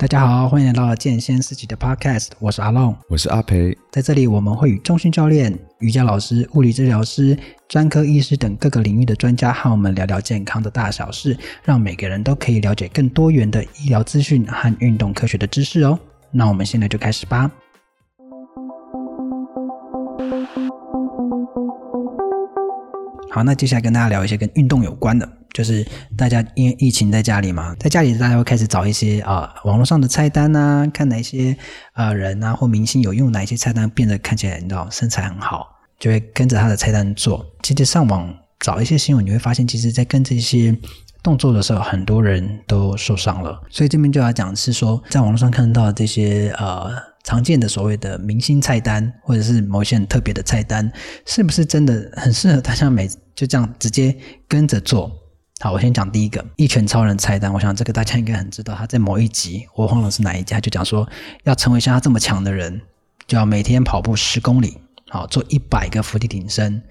大家好，欢迎来到健先思齐的 Podcast，我是阿龙，我是阿培，在这里我们会与中训教练、瑜伽老师、物理治疗师、专科医师等各个领域的专家和我们聊聊健康的大小事，让每个人都可以了解更多元的医疗资讯和运动科学的知识哦。那我们现在就开始吧。好，那接下来跟大家聊一些跟运动有关的，就是大家因为疫情在家里嘛，在家里大家会开始找一些啊、呃、网络上的菜单啊，看哪些啊、呃、人啊或明星有用哪一些菜单变得看起来你知道身材很好，就会跟着他的菜单做。其实上网找一些新闻，你会发现，其实在跟这些动作的时候，很多人都受伤了。所以这边就要讲是说，在网络上看到这些呃。常见的所谓的明星菜单，或者是某些很特别的菜单，是不是真的很适合大家每就这样直接跟着做？好，我先讲第一个《一拳超人》菜单。我想这个大家应该很知道，他在某一集我忘了是哪一集，就讲说要成为像他这么强的人，就要每天跑步十公里，好，做一百个伏地挺身，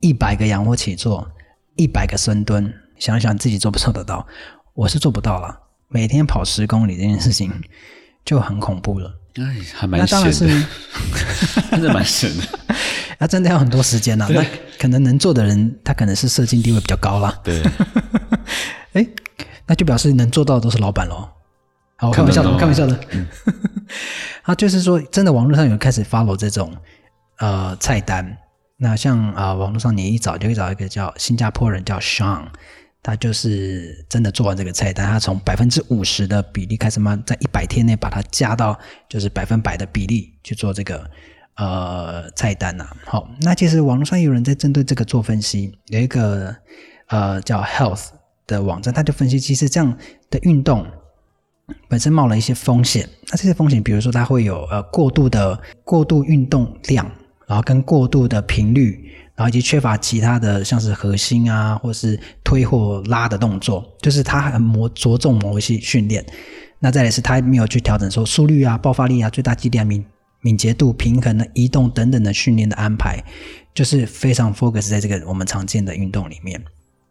一百个仰卧起坐，一百个深蹲。想想自己做不做得到？我是做不到了。每天跑十公里这件事情就很恐怖了。哎，还蛮闲的，真的蛮闲的。那真的要很多时间呐、啊。那可能能做的人，他可能是社经地位比较高啦。对。哎，那就表示能做到的都是老板喽。好，我开玩笑的，开玩笑的。啊就是说，真的网络上有人开始 follow 这种呃菜单。那像啊、呃，网络上你一找就会找一个叫新加坡人叫 Sean。他就是真的做完这个菜单，他从百分之五十的比例开始嘛，在一百天内把它加到就是百分百的比例去做这个呃菜单呐、好，那其实网络上有人在针对这个做分析，有一个呃叫 Health 的网站，他就分析其实这样的运动本身冒了一些风险。那这些风险，比如说它会有呃过度的过度运动量，然后跟过度的频率。然后以及缺乏其他的，像是核心啊，或是推或拉的动作，就是他很磨着重某一些训练。那再来是他没有去调整说速率啊、爆发力啊、最大肌力啊、敏敏捷度、平衡的移动等等的训练的安排，就是非常 focus 在这个我们常见的运动里面。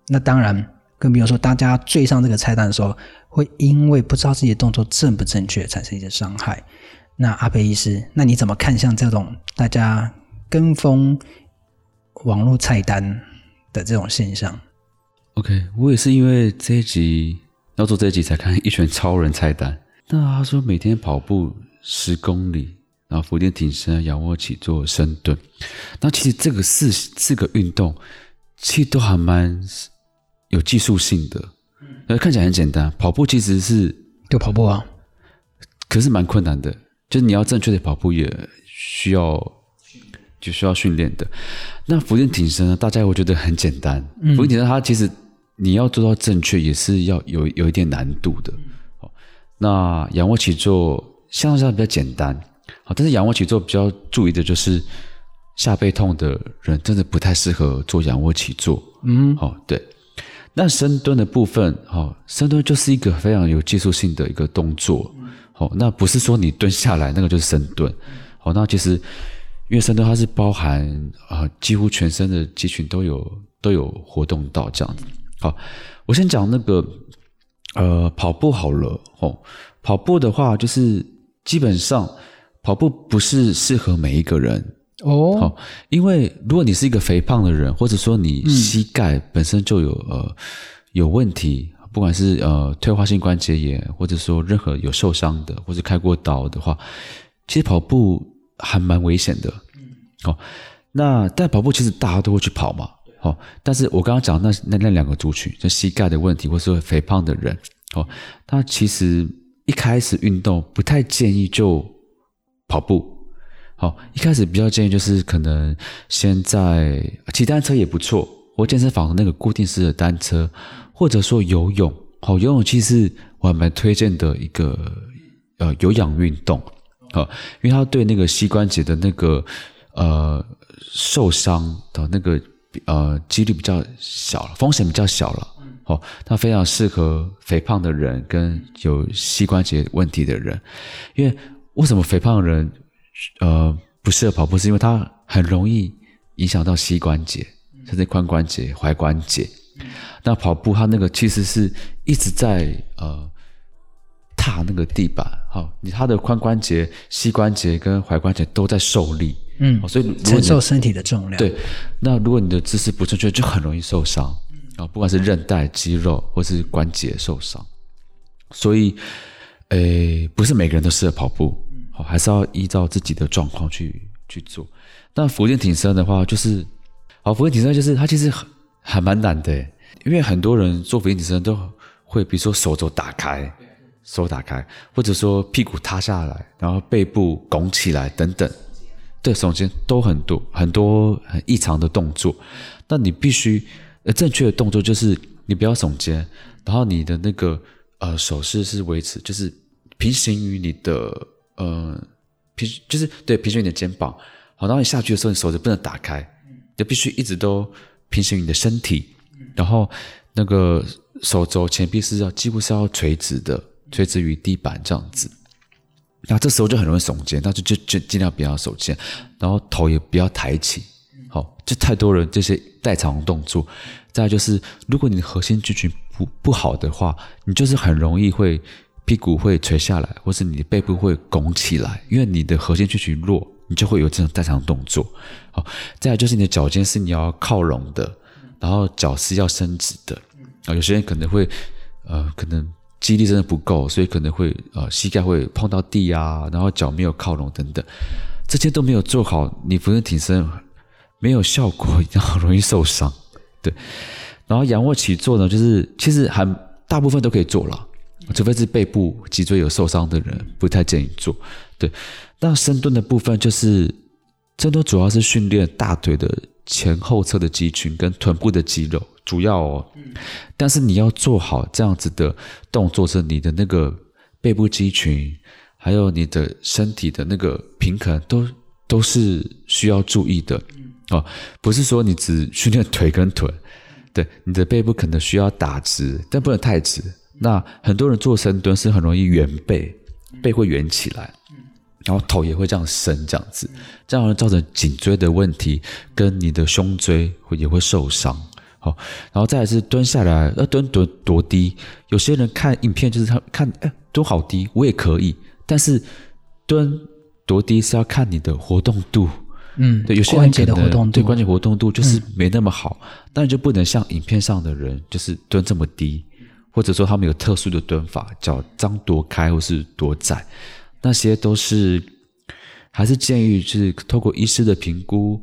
那当然，更比如说大家追上这个菜单的时候，会因为不知道自己的动作正不正确，产生一些伤害。那阿培医师，那你怎么看像这种大家跟风？网络菜单的这种现象，OK，我也是因为这一集要做这一集才看《一拳超人》菜单。那他说每天跑步十公里，然后伏地挺身、仰卧起坐、深蹲。那其实这个四四个运动，其实都还蛮有技术性的。呃，看起来很简单，跑步其实是就跑步啊，可是蛮困难的，就是你要正确的跑步也需要。就需要训练的，那伏地挺身呢？大家会觉得很简单。伏地挺身它其实你要做到正确，也是要有有一点难度的。好，那仰卧起坐相对上比较简单。好，但是仰卧起坐比较注意的就是下背痛的人真的不太适合做仰卧起坐。嗯，好，对。那深蹲的部分，好，深蹲就是一个非常有技术性的一个动作。好，那不是说你蹲下来那个就是深蹲。好，那其实。因为深蹲它是包含啊、呃，几乎全身的肌群都有都有活动到这样子。好，我先讲那个呃跑步好了哦。跑步的话，就是基本上跑步不是适合每一个人哦。好，因为如果你是一个肥胖的人，或者说你膝盖本身就有、嗯、呃有问题，不管是呃退化性关节炎，或者说任何有受伤的，或者开过刀的话，其实跑步。还蛮危险的，哦，那但跑步其实大家都会去跑嘛，好，但是我刚刚讲那那那两个族群，就膝盖的问题，或是肥胖的人，哦，他其实一开始运动不太建议就跑步，好，一开始比较建议就是可能先在骑单车也不错，或健身房的那个固定式的单车，或者说游泳，好，游泳其实我还蛮推荐的一个呃有氧运动。啊，因为它对那个膝关节的那个呃受伤的那个呃几率比较小了，风险比较小了。哦，它非常适合肥胖的人跟有膝关节问题的人。因为为什么肥胖的人呃不适合跑步？是因为它很容易影响到膝关节，甚至髋关节、踝关节。那跑步它那个其实是一直在呃。踏那个地板，好，你他的髋关节、膝关节跟踝关节都在受力，嗯，所以承受身体的重量。对，那如果你的姿势不正确，就很容易受伤啊，不管是韧带、肌肉或是关节受伤。所以，诶，不是每个人都适合跑步，好，还是要依照自己的状况去去做。但伏地挺身的话，就是，好，伏地挺身就是它其实很还蛮难的，因为很多人做伏地挺身都会，比如说手肘打开。手打开，或者说屁股塌下来，然后背部拱起来等等，对，耸肩都很多很多很异常的动作。那你必须呃正确的动作就是你不要耸肩，然后你的那个呃手势是维持就是平行于你的呃平就是对平行于你的肩膀。好，然后你下去的时候，你手就不能打开，就必须一直都平行于你的身体，然后那个手肘前臂是要几乎是要垂直的。垂直于地板这样子，那这时候就很容易耸肩，那就就就尽量不要耸肩，然后头也不要抬起。好，就太多人这些代偿动作。再来就是，如果你的核心肌群不不好的话，你就是很容易会屁股会垂下来，或是你的背部会拱起来，因为你的核心肌群弱，你就会有这种代偿动作。好，再来就是你的脚尖是你要靠拢的，然后脚是要伸直的。啊，有些人可能会呃，可能。肌力真的不够，所以可能会呃膝盖会碰到地啊，然后脚没有靠拢等等，这些都没有做好，你伏地挺身没有效果，然后容易受伤。对，然后仰卧起坐呢，就是其实还大部分都可以做了，除非是背部脊椎有受伤的人，不太建议做。对，那深蹲的部分就是深蹲主要是训练大腿的前后侧的肌群跟臀部的肌肉。主要哦，但是你要做好这样子的动作，是你的那个背部肌群，还有你的身体的那个平衡，都都是需要注意的哦。不是说你只训练腿跟臀，对，你的背部可能需要打直，但不能太直。那很多人做深蹲是很容易圆背，背会圆起来，然后头也会这样伸，这样子，这样会造成颈椎的问题，跟你的胸椎会也会受伤。好，然后再来是蹲下来，要蹲多多低？有些人看影片就是他看，哎，蹲好低，我也可以。但是蹲多低是要看你的活动度，嗯，对，有些人可能关节的活动度对关节活动度就是没那么好，但、嗯、就不能像影片上的人就是蹲这么低，或者说他们有特殊的蹲法，叫张多开或是多窄，那些都是还是建议是透过医师的评估，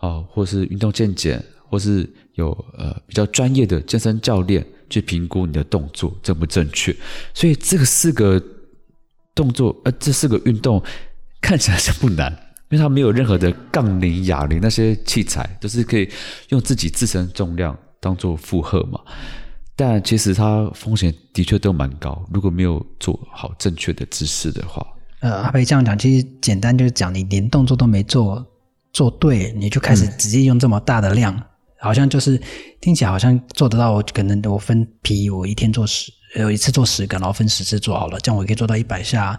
哦，或是运动健检，或是。有呃比较专业的健身教练去评估你的动作正不正确，所以这个四个动作呃这四个运动看起来是不难，因为它没有任何的杠铃、哑铃那些器材，都是可以用自己自身重量当做负荷嘛。但其实它风险的确都蛮高，如果没有做好正确的姿势的话。呃，阿培这样讲，其实简单就是讲，你连动作都没做做对，你就开始直接用这么大的量。嗯好像就是听起来好像做得到，我可能我分批，我一天做十，有一次做十个，然后分十次做好了，这样我可以做到一百下。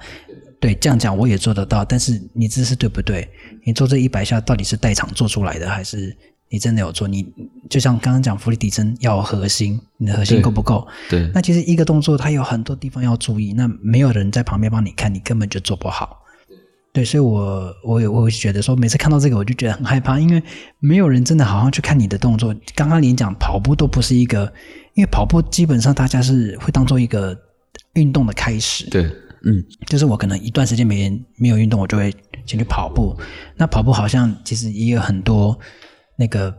对，这样讲我也做得到，但是你这是对不对？你做这一百下到底是代偿做出来的，还是你真的有做？你就像刚刚讲伏地挺身要核心，你的核心够不够？对。对。那其实一个动作它有很多地方要注意，那没有人在旁边帮你看，你根本就做不好。对，所以我我也我会觉得说，每次看到这个，我就觉得很害怕，因为没有人真的好好去看你的动作。刚刚你讲跑步都不是一个，因为跑步基本上大家是会当做一个运动的开始。对，嗯，就是我可能一段时间没没有运动，我就会先去跑步。那跑步好像其实也有很多那个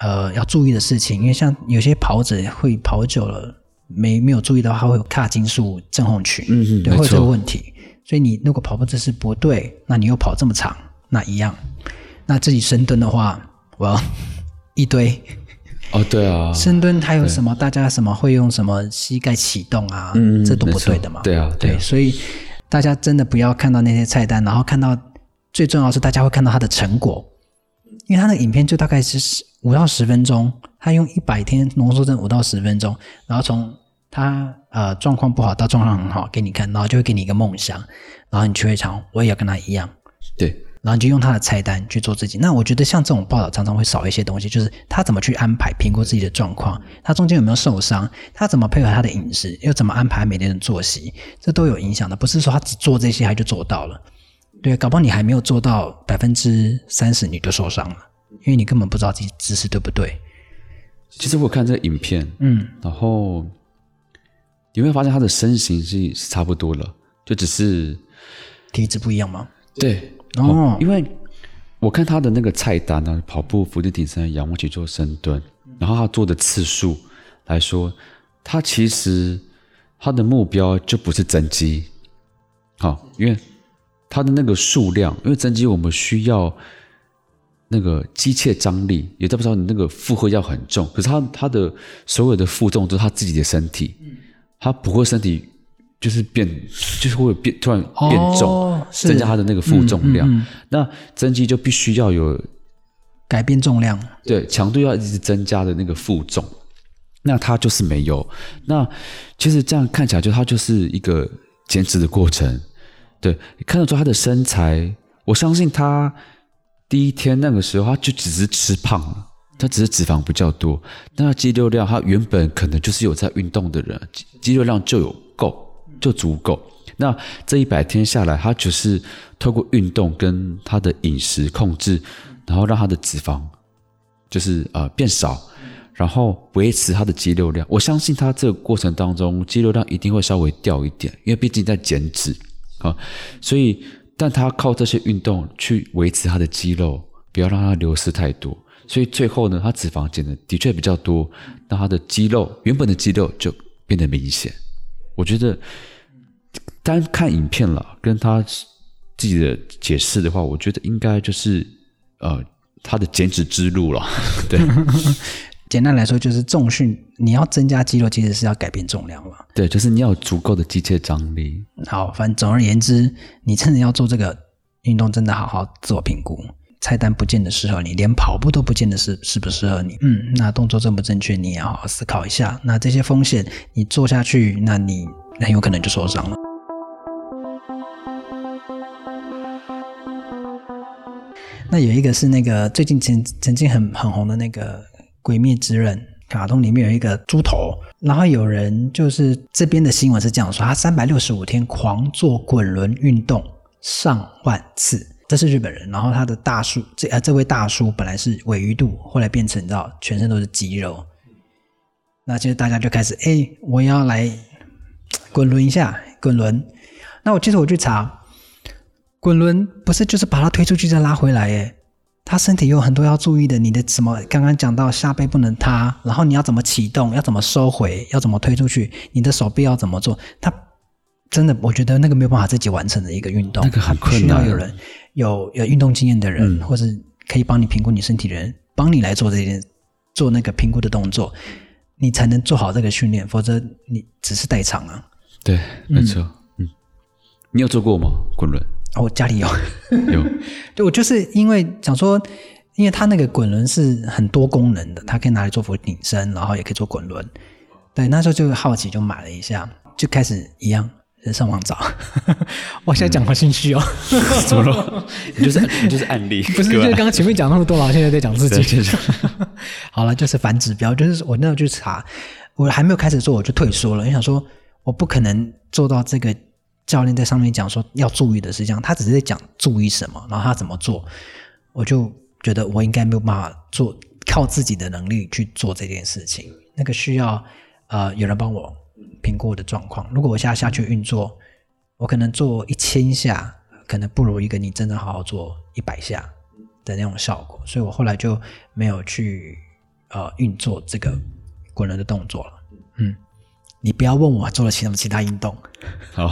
呃要注意的事情，因为像有些跑者会跑久了没没有注意的话，会有髂胫束症候群，嗯嗯，对，会有这个问题。所以你如果跑步姿势不对，那你又跑这么长，那一样。那自己深蹲的话，我要一堆。哦，对啊。深蹲还有什么？大家什么会用什么膝盖启动啊？嗯，这都不对的嘛。对啊，对。所以大家真的不要看到那些菜单，然后看到最重要的是大家会看到他的成果，因为他的影片就大概是十五到十分钟，他用一百天浓缩成五到十分钟，然后从。他呃状况不好到状况很好给你看，然后就会给你一个梦想，然后你去会场，我也要跟他一样。对然后你就用他的菜单去做自己。那我觉得像这种报道常常会少一些东西，就是他怎么去安排、评估自己的状况，他中间有没有受伤，他怎么配合他的饮食，又怎么安排每天的作息，这都有影响的。不是说他只做这些他就做到了，对，搞不好你还没有做到百分之三十你就受伤了，因为你根本不知道自己姿势对不对。其实我看这个影片，嗯，然后有没有发现他的身形是差不多了，就只是体质不一样吗？对。哦，因为我看他的那个菜单呢，跑步、伏地挺身、仰卧起坐、深蹲，然后他做的次数来说，他其实他的目标就不是增肌，好，因为他的那个数量，因为增肌我们需要那个机械张力，也代表你那个负荷要很重，可是他他的所有的负重都是他自己的身体，他不会身体。就是变，就是会变，突然变重，哦、增加它的那个负重量。嗯嗯嗯、那增肌就必须要有改变重量，对，强度要一直增加的那个负重。那他就是没有。那其实这样看起来，就他就是一个减脂的过程。对，看得出他的身材，我相信他第一天那个时候，他就只是吃胖了，他只是脂肪比较多。那肌肉量，他原本可能就是有在运动的人，肌肉量就有够。就足够。那这一百天下来，他就是透过运动跟他的饮食控制，然后让他的脂肪就是呃变少，然后维持他的肌肉量。我相信他这个过程当中，肌肉量一定会稍微掉一点，因为毕竟在减脂啊。所以，但他靠这些运动去维持他的肌肉，不要让它流失太多。所以最后呢，他脂肪减的的确比较多，那他的肌肉原本的肌肉就变得明显。我觉得。单看影片了，跟他自己的解释的话，我觉得应该就是呃他的减脂之路了。对，简单来说就是重训，你要增加肌肉，其实是要改变重量了。对，就是你要有足够的机械张力。好，反正总而言之，你真的要做这个运动，真的好好自我评估。菜单不见得适合你，连跑步都不见得适适不适合你。嗯，那动作正不正确，你也要好好思考一下。那这些风险你做下去，那你很有可能就受伤了。那有一个是那个最近曾曾经很很红的那个《鬼灭之刃》卡通里面有一个猪头，然后有人就是这边的新闻是这样说：他三百六十五天狂做滚轮运动上万次，这是日本人。然后他的大叔这呃这位大叔本来是尾鱼肚，后来变成到全身都是肌肉。那其实大家就开始哎，我要来滚轮一下滚轮。那我其实我去查。滚轮不是就是把它推出去再拉回来耶？他身体有很多要注意的，你的什么刚刚讲到下背不能塌，然后你要怎么启动，要怎么收回，要怎么推出去，你的手臂要怎么做？他真的，我觉得那个没有办法自己完成的一个运动，那个很困难，需要有人有有运动经验的人，嗯、或是可以帮你评估你身体的人，帮你来做这件做那个评估的动作，你才能做好这个训练，否则你只是代偿啊。对，没错，嗯，嗯，你有做过吗？滚轮？我、哦、家里有，有，对，我就是因为想说，因为它那个滚轮是很多功能的，它可以拿来做俯卧撑，然后也可以做滚轮。对，那时候就好奇，就买了一下，就开始一样上网找。我现在讲好兴趣哦，怎么了？你就是你就是案例，不是？就是刚刚前面讲那么多了，现在在讲自己。好了，就是反指标，就是我那时候去查，我还没有开始做，我就退缩了，因为想说我不可能做到这个。教练在上面讲说要注意的是这样，他只是在讲注意什么，然后他怎么做，我就觉得我应该没有办法做，靠自己的能力去做这件事情，那个需要呃有人帮我评估我的状况。如果我现在下去运作，我可能做一千下，可能不如一个你真的好好做一百下的那种效果，所以我后来就没有去呃运作这个滚轮的动作了。嗯。你不要问我做了什么其他运动。好，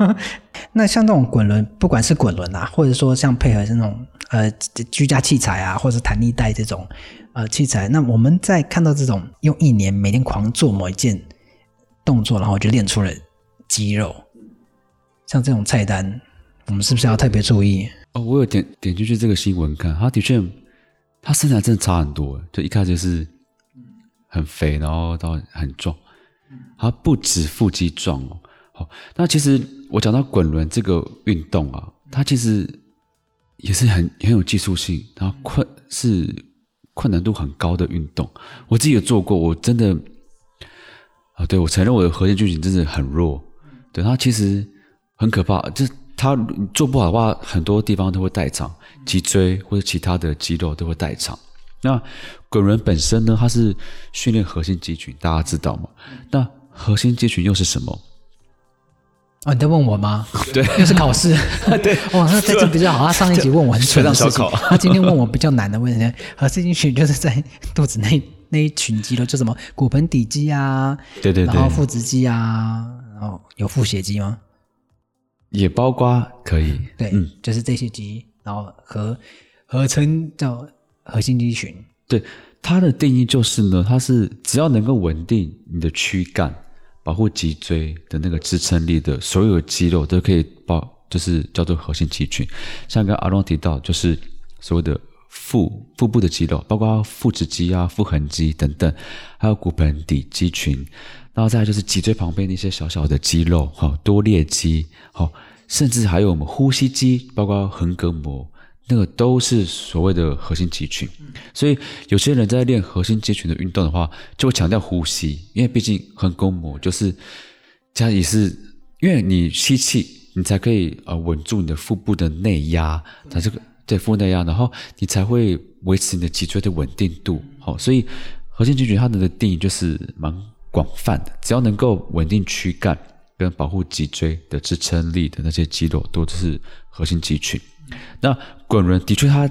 那像这种滚轮，不管是滚轮啊，或者说像配合这种呃居家器材啊，或者是弹力带这种呃器材，那我们在看到这种用一年每天狂做某一件动作，然后就练出了肌肉，像这种菜单，我们是不是要特别注意？哦，我有点点进去这个新闻看，他的确，他身材真的差很多，就一开始就是很肥，然后到很壮。它不止腹肌壮哦，好，那其实我讲到滚轮这个运动啊，它其实也是很很有技术性，然后困是困难度很高的运动。我自己有做过，我真的啊，对，我承认我的核心肌群真的很弱。对，它其实很可怕，就是它做不好的话，很多地方都会代偿，脊椎或者其他的肌肉都会代偿。那滚轮本身呢，它是训练核心肌群，大家知道吗？那核心肌群又是什么？哦，你在问我吗？对，又是考试。对，哦，那这次比较好。他上一集问我很蠢的事情，他今天问我比较难的问题。核心肌群就是在肚子那那一群肌肉，就什么骨盆底肌啊，对对对，然后腹直肌啊，然后有腹斜肌吗？也包括可以，对，嗯，就是这些肌，然后合合称叫核心肌群。对，它的定义就是呢，它是只要能够稳定你的躯干。保护脊椎的那个支撑力的所有肌肉都可以包，就是叫做核心肌群。像刚刚阿龙提到，就是所谓的腹腹部的肌肉，包括腹直肌啊、腹横肌等等，还有骨盆底肌群，然后再来就是脊椎旁边那些小小的肌肉，哈，多裂肌，好，甚至还有我们呼吸肌，包括横膈膜。那个都是所谓的核心肌群，所以有些人在练核心肌群的运动的话，就会强调呼吸，因为毕竟横膈膜就是它也是，因为你吸气，你才可以呃稳住你的腹部的内压，它这个对腹内压，然后你才会维持你的脊椎的稳定度。好，所以核心肌群它的定义就是蛮广泛的，只要能够稳定躯干跟保护脊椎的支撑力的那些肌肉，都是核心肌群。那滚轮的确它，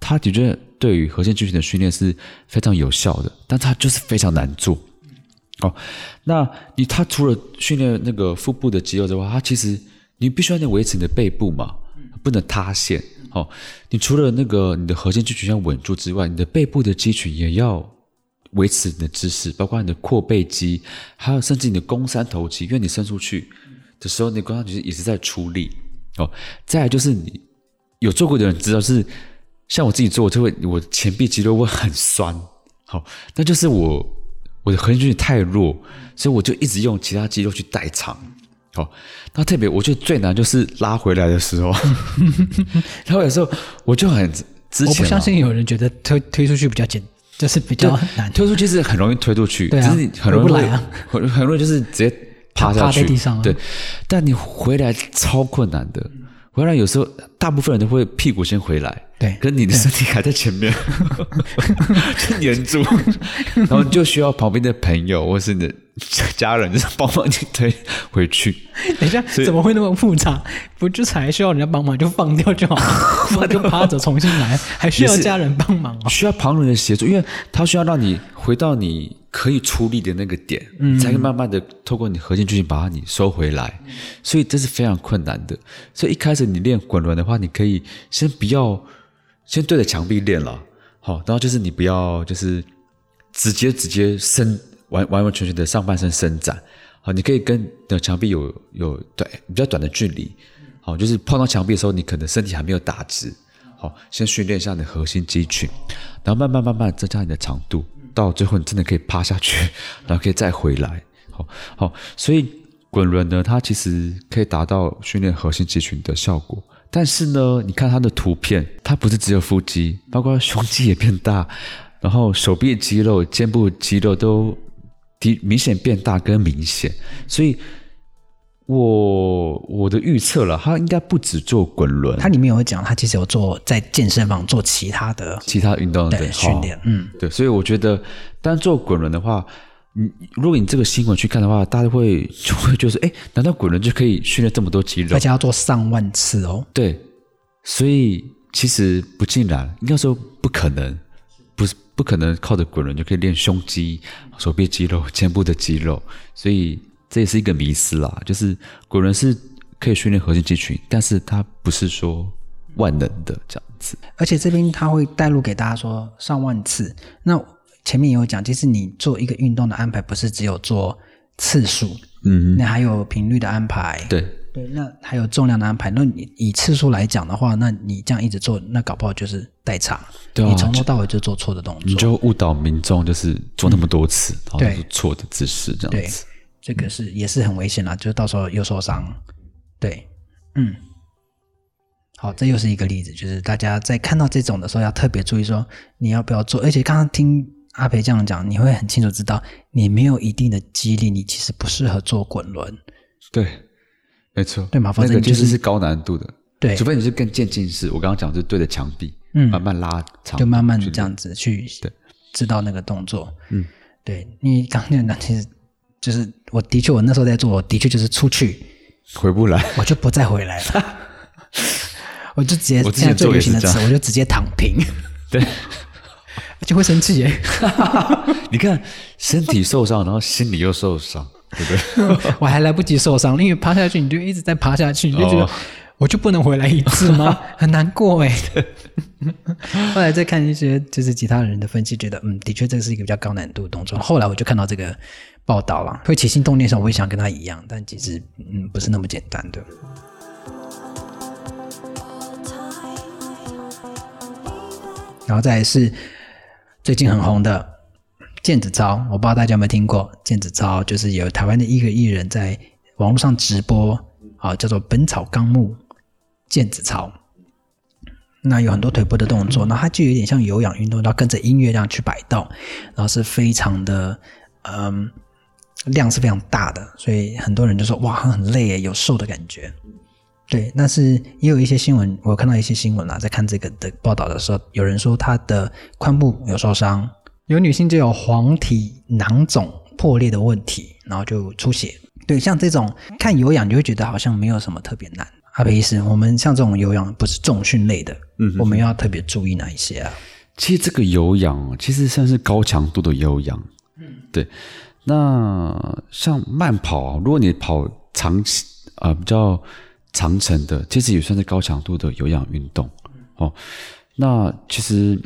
它的确对于核心肌群的训练是非常有效的，但它就是非常难做。哦，那你它除了训练那个腹部的肌肉之外，它其实你必须要维持你的背部嘛，不能塌陷。哦，你除了那个你的核心肌群要稳住之外，你的背部的肌群也要维持你的姿势，包括你的阔背肌，还有甚至你的肱三头肌，因为你伸出去的时候，你肱三头肌也是在出力。哦，再来就是你。有做过的人知道是，像我自己做，我就会我前臂肌肉会很酸，好，那就是我我的核心肌群太弱，所以我就一直用其他肌肉去代偿，好，那特别我觉得最难就是拉回来的时候，然后有时候我就很之前，我不相信有人觉得推推出去比较简，就是比较难，推出去是很容易推出去，对啊，只是很容易来啊，很很容易就是直接趴在地上，对，但你回来超困难的。回来有时候，大部分人都会屁股先回来，对，跟你的身体还在前面，就黏住，然后你就需要旁边的朋友或是你的家人，就是帮忙你推回去。等一下，怎么会那么复杂？不就是还需要人家帮忙就放掉就好了，那就趴着重新来，还需要家人帮忙哦？需要旁人的协助，因为他需要让你回到你。可以出力的那个点，嗯，才可以慢慢的透过你核心肌群把它你收回来，所以这是非常困难的。所以一开始你练滚轮的话，你可以先不要先对着墙壁练了，好，然后就是你不要就是直接直接伸完完完全全的上半身伸展，好，你可以跟的墙壁有有对比较短的距离，好，就是碰到墙壁的时候，你可能身体还没有打直，好，先训练一下你的核心肌群，然后慢慢慢慢增加你的长度。到最后，你真的可以趴下去，然后可以再回来。好，好，所以滚轮呢，它其实可以达到训练核心肌群的效果。但是呢，你看它的图片，它不是只有腹肌，包括胸肌也变大，然后手臂肌肉、肩部肌肉都的明显变大跟明显，所以。我我的预测了，他应该不止做滚轮，他里面有讲，他其实有做在健身房做其他的其他运动的训练，嗯，对，所以我觉得，单做滚轮的话，你如果你这个新闻去看的话，大家会就会觉得，哎，难道滚轮就可以训练这么多肌肉？而且要做上万次哦。对，所以其实不尽然，应该说不可能，不是不可能靠着滚轮就可以练胸肌、手臂肌肉、肩部的肌肉，所以。这也是一个迷思啦，就是古人是可以训练核心肌群，但是它不是说万能的这样子。而且这边他会带入给大家说上万次。那前面也有讲，其实你做一个运动的安排，不是只有做次数，嗯，那还有频率的安排，对对，那还有重量的安排。那你以次数来讲的话，那你这样一直做，那搞不好就是代偿。对啊，你从头到尾就做错的动作，你就误导民众，就是做那么多次，嗯、然后做错的姿势这样子。这个是也是很危险啦，就是到时候又受伤。对，嗯，好，这又是一个例子，就是大家在看到这种的时候要特别注意，说你要不要做。而且刚刚听阿培这样讲，你会很清楚知道，你没有一定的肌力，你其实不适合做滚轮。对，没错，对嘛？否则那个就是、是高难度的。对，除非你是更渐进式。我刚刚讲的是对着墙壁，嗯，慢慢拉长，就慢慢这样子去，对，知道那个动作。嗯，对你刚刚讲的，其实就是我的确，我那时候在做，我的确就是出去回不来，我就不再回来了。我就直接现在最流行的词，我就直接躺平。对，就会生气耶。你看，身体受伤，然后心里又受伤，对不对？我还来不及受伤，因为趴下去，你就一直在趴下去，你就觉得。我就不能回来一次吗？很难过哎。后来再看一些就是其他人的分析，觉得嗯，的确这是一个比较高难度的动作。后来我就看到这个报道了，会起心动念上我也想跟他一样，但其实嗯不是那么简单的。然后再来是最近很红的毽子操，我不知道大家有没有听过毽子操，就是有台湾的一个艺人在网络上直播啊，叫做《本草纲目》。毽子操，那有很多腿部的动作，那它就有点像有氧运动，然后跟着音乐这样去摆动，然后是非常的，嗯，量是非常大的，所以很多人就说哇，很累耶，有瘦的感觉。对，但是也有一些新闻，我看到一些新闻啊，在看这个的报道的时候，有人说他的髋部有受伤，有女性就有黄体囊肿破裂的问题，然后就出血。对，像这种看有氧，你会觉得好像没有什么特别难。阿培医师，我们像这种有氧不是重训类的，嗯，我们要特别注意哪一些啊？其实这个有氧其实算是高强度的有氧，嗯，对。那像慢跑，如果你跑长啊、比较长程的，其实也算是高强度的有氧运动哦。那其实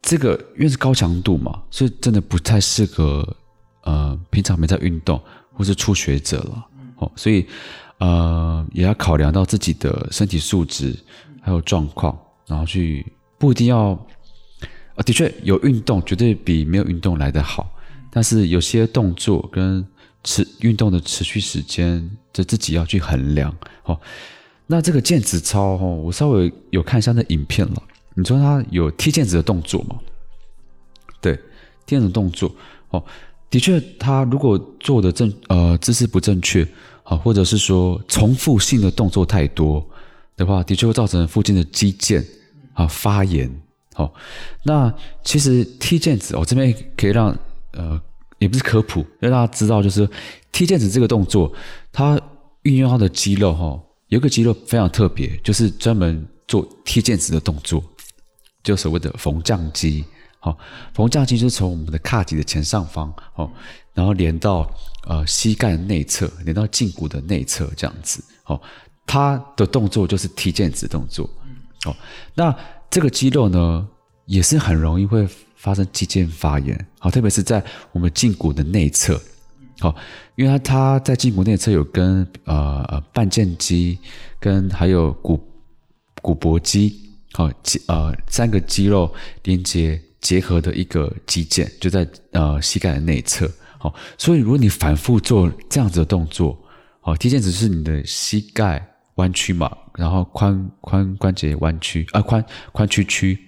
这个因为是高强度嘛，所以真的不太适合呃平常没在运动或是初学者了哦，所以。呃，也要考量到自己的身体素质还有状况，然后去不一定要，呃，的确有运动绝对比没有运动来得好，但是有些动作跟持运动的持续时间，就自己要去衡量。哦，那这个毽子操哦，我稍微有看一下那影片了。你说他有踢毽子的动作吗？对，踢毽子动作哦，的确，他如果做的正呃姿势不正确。啊，或者是说重复性的动作太多的话，的确会造成附近的肌腱啊发炎。好，那其实踢毽子，我这边可以让呃，也不是科普，让大家知道，就是踢毽子这个动作，它运用它的肌肉哈，有个肌肉非常特别，就是专门做踢毽子的动作，就所谓的缝匠肌。好，缝匠肌就是从我们的胯脊的前上方，好，然后连到呃膝盖内侧，连到胫骨的内侧，这样子，好，它的动作就是踢毽子动作，好，那这个肌肉呢，也是很容易会发生肌腱发炎，好，特别是在我们胫骨的内侧，好，因为它它在胫骨内侧有跟呃呃半腱肌跟还有股股脖肌，好，肌呃三个肌肉连接。结合的一个肌腱就在呃膝盖的内侧，好，所以如果你反复做这样子的动作，好，踢毽子是你的膝盖弯曲嘛，然后髋髋关节弯曲啊，髋髋屈曲，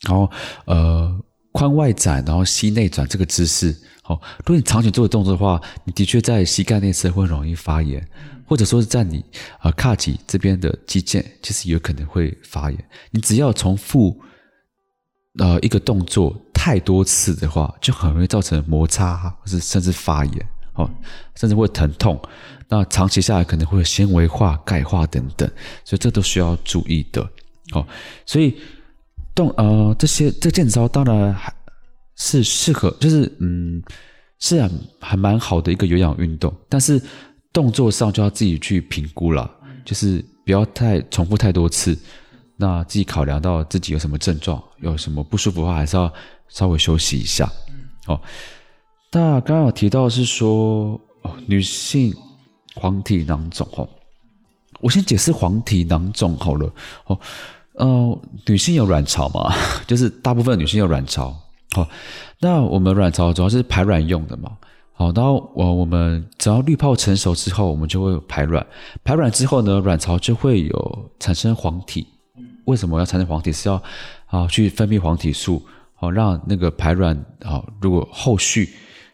然后呃髋外展，然后膝内转这个姿势，好，如果你长期做的动作的话，你的确在膝盖内侧会容易发炎，或者说是在你呃髂脊这边的肌腱，其实有可能会发炎，你只要重复。呃，一个动作太多次的话，就很容易造成摩擦，或是甚至发炎，哦，甚至会疼痛。那长期下来可能会有纤维化、钙化等等，所以这都需要注意的。哦，所以动呃这些这毽子操当然还是适合，就是嗯是很还蛮好的一个有氧运动，但是动作上就要自己去评估了，就是不要太重复太多次。那自己考量到自己有什么症状，有什么不舒服的话，还是要稍微休息一下。哦，那刚刚有提到是说，哦，女性黄体囊肿哦，我先解释黄体囊肿好了。哦，呃，女性有卵巢嘛？就是大部分女性有卵巢。哦，那我们卵巢主要是排卵用的嘛。好，然后我我们只要滤泡成熟之后，我们就会排卵。排卵之后呢，卵巢就会有产生黄体。为什么要产生黄体？是要啊去分泌黄体素，好让那个排卵啊，如果后续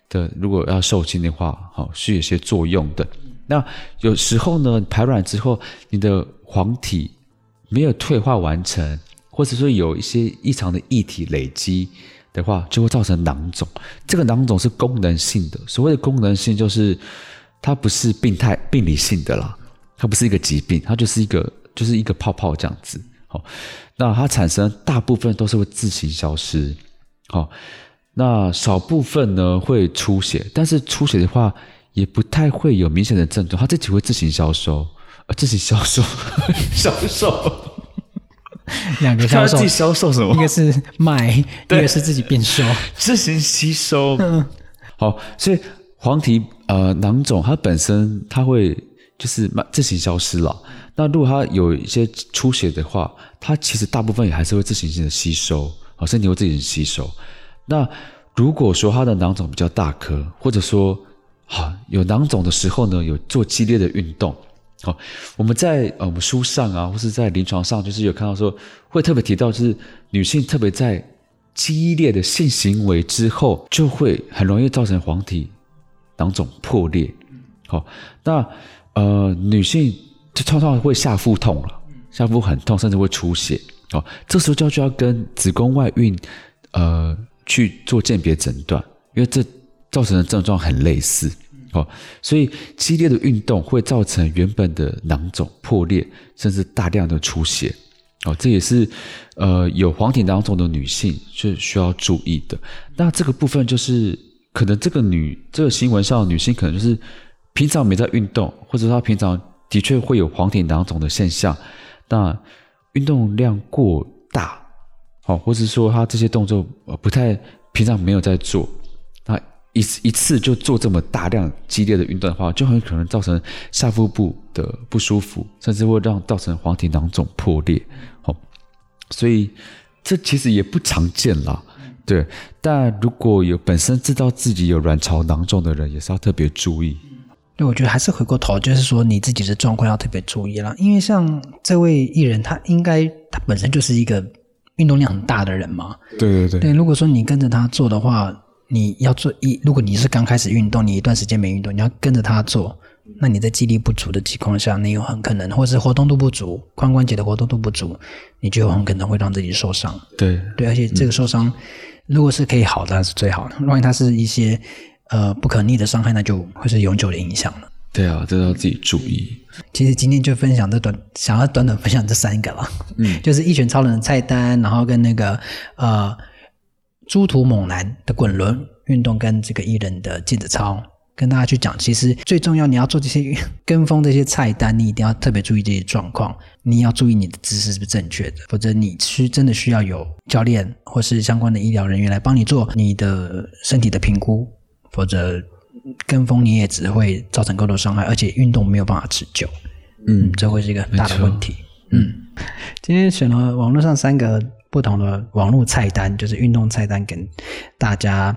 的如果要受精的话，好是有些作用的。那有时候呢，排卵之后，你的黄体没有退化完成，或者说有一些异常的液体累积。的话就会造成囊肿，这个囊肿是功能性的。所谓的功能性，就是它不是病态、病理性的啦，它不是一个疾病，它就是一个就是一个泡泡这样子。好，那它产生大部分都是会自行消失。好，那少部分呢会出血，但是出血的话也不太会有明显的症状，它自己会自行消收，自行消收，消瘦。两个销售，自己销售什么？一个是卖，一个是自己变瘦，自行吸收。好，所以黄体呃囊肿它本身它会就是自行消失了。那如果它有一些出血的话，它其实大部分也还是会自行性的吸收，好，身体会自行吸收。那如果说它的囊肿比较大颗，或者说好有囊肿的时候呢，有做激烈的运动。好，我们在呃我们书上啊，或是在临床上，就是有看到说，会特别提到，就是女性特别在激烈的性行为之后，就会很容易造成黄体囊肿破裂。好，那呃女性就常常会下腹痛了，下腹很痛，甚至会出血。好，这时候就就要跟子宫外孕呃去做鉴别诊断，因为这造成的症状很类似。哦，所以激烈的运动会造成原本的囊肿破裂，甚至大量的出血。哦，这也是呃有黄体囊肿的女性是需要注意的。那这个部分就是可能这个女这个新闻上的女性可能就是平常没在运动，或者她平常的确会有黄体囊肿的现象，那运动量过大，哦，或者说她这些动作呃不太平常没有在做。一一次就做这么大量激烈的运动的话，就很可能造成下腹部的不舒服，甚至会让造成黄体囊肿破裂。好，所以这其实也不常见啦。对，但如果有本身知道自己有卵巢囊肿的人，也是要特别注意。对，我觉得还是回过头，就是说你自己的状况要特别注意啦。因为像这位艺人，他应该他本身就是一个运动量很大的人嘛。对对对。对，如果说你跟着他做的话。你要做一，如果你是刚开始运动，你一段时间没运动，你要跟着他做，那你在肌力不足的情况下，你有很可能，或者是活动度不足，髋关节的活动度不足，你就很可能会让自己受伤。对对，而且这个受伤，如果是可以好的，那是最好的。万一它是一些呃不可逆的伤害，那就会是永久的影响了。对啊，这要自己注意。其实今天就分享这短，想要短短分享这三个了。嗯，就是一拳超人的菜单，然后跟那个呃。猪突猛男的滚轮运动跟这个艺人的毽子操，跟大家去讲，其实最重要，你要做这些 跟风这些菜单，你一定要特别注意这些状况，你要注意你的姿势是不是正确的，否则你需真的需要有教练或是相关的医疗人员来帮你做你的身体的评估，否则跟风你也只会造成更多伤害，而且运动没有办法持久，嗯，这会是一个很大的问题。嗯，今天选了网络上三个。不同的网络菜单，就是运动菜单，跟大家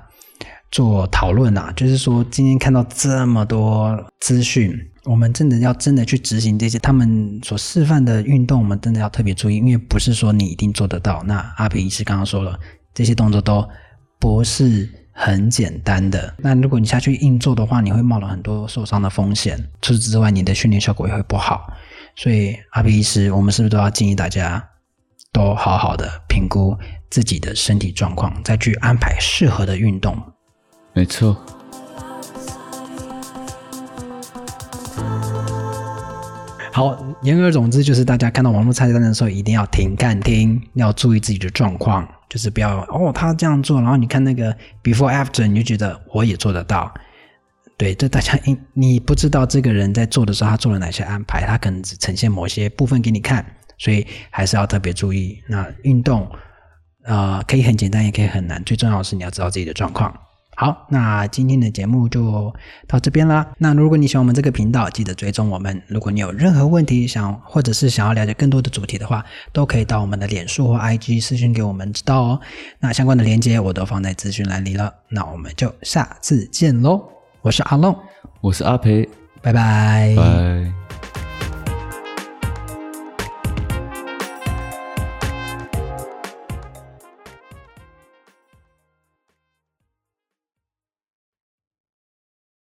做讨论啊。就是说，今天看到这么多资讯，我们真的要真的去执行这些他们所示范的运动，我们真的要特别注意，因为不是说你一定做得到。那阿比医师刚刚说了，这些动作都不是很简单的。那如果你下去硬做的话，你会冒了很多受伤的风险。除此之外，你的训练效果也会不好。所以，阿比医师，我们是不是都要建议大家？都好好的评估自己的身体状况，再去安排适合的运动。没错。好，言而总之就是，大家看到网络菜单的时候，一定要停看听，要注意自己的状况，就是不要哦，他这样做，然后你看那个 before after，你就觉得我也做得到。对，这大家你你不知道这个人在做的时候，他做了哪些安排，他可能只呈现某些部分给你看。所以还是要特别注意。那运动，呃，可以很简单，也可以很难。最重要的是你要知道自己的状况。好，那今天的节目就到这边啦。那如果你喜欢我们这个频道，记得追踪我们。如果你有任何问题想，或者是想要了解更多的主题的话，都可以到我们的脸书或 IG 私讯给我们知道哦。那相关的链接我都放在资讯栏里了。那我们就下次见喽，我是阿龙，我是阿培，拜拜。拜。